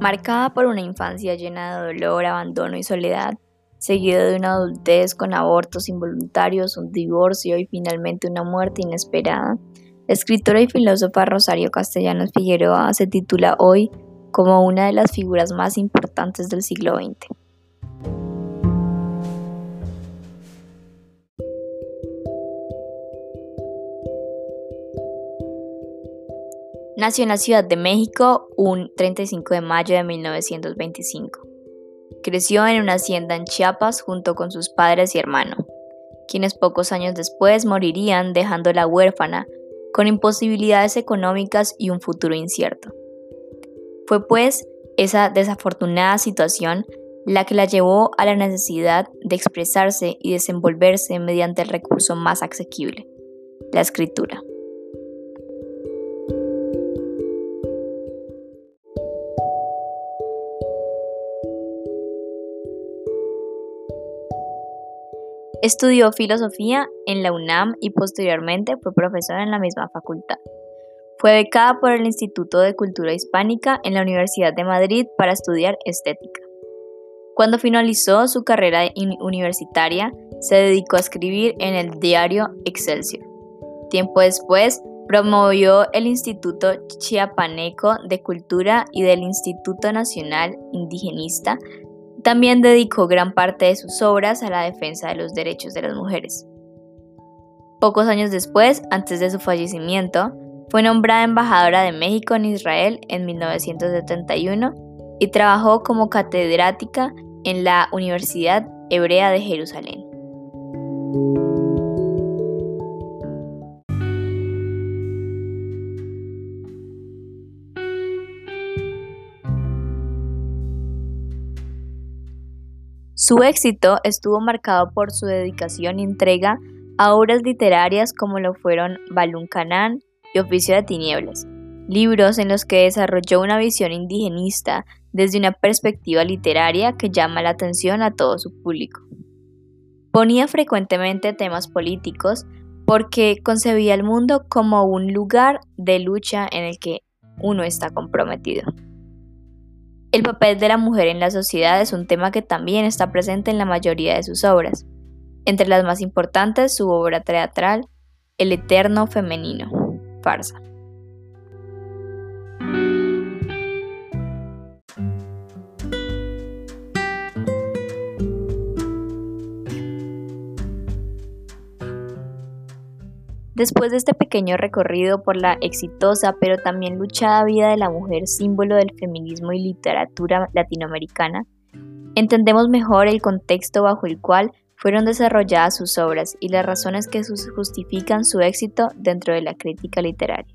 Marcada por una infancia llena de dolor, abandono y soledad, seguido de una adultez con abortos involuntarios, un divorcio y finalmente una muerte inesperada, la escritora y filósofa Rosario Castellanos Figueroa se titula hoy como una de las figuras más importantes del siglo XX. Nació en la Ciudad de México un 35 de mayo de 1925. Creció en una hacienda en Chiapas junto con sus padres y hermano, quienes pocos años después morirían dejándola huérfana, con imposibilidades económicas y un futuro incierto. Fue pues esa desafortunada situación la que la llevó a la necesidad de expresarse y desenvolverse mediante el recurso más asequible, la escritura. Estudió filosofía en la UNAM y posteriormente fue profesora en la misma facultad. Fue becada por el Instituto de Cultura Hispánica en la Universidad de Madrid para estudiar estética. Cuando finalizó su carrera universitaria, se dedicó a escribir en el diario Excelsior. Tiempo después, promovió el Instituto Chiapaneco de Cultura y del Instituto Nacional Indigenista también dedicó gran parte de sus obras a la defensa de los derechos de las mujeres. Pocos años después, antes de su fallecimiento, fue nombrada embajadora de México en Israel en 1971 y trabajó como catedrática en la Universidad Hebrea de Jerusalén. Su éxito estuvo marcado por su dedicación y entrega a obras literarias como lo fueron Balún Canán y Oficio de Tinieblas, libros en los que desarrolló una visión indigenista desde una perspectiva literaria que llama la atención a todo su público. Ponía frecuentemente temas políticos porque concebía el mundo como un lugar de lucha en el que uno está comprometido. El papel de la mujer en la sociedad es un tema que también está presente en la mayoría de sus obras. Entre las más importantes, su obra teatral, El Eterno Femenino, farsa. Después de este pequeño recorrido por la exitosa pero también luchada vida de la mujer símbolo del feminismo y literatura latinoamericana, entendemos mejor el contexto bajo el cual fueron desarrolladas sus obras y las razones que justifican su éxito dentro de la crítica literaria.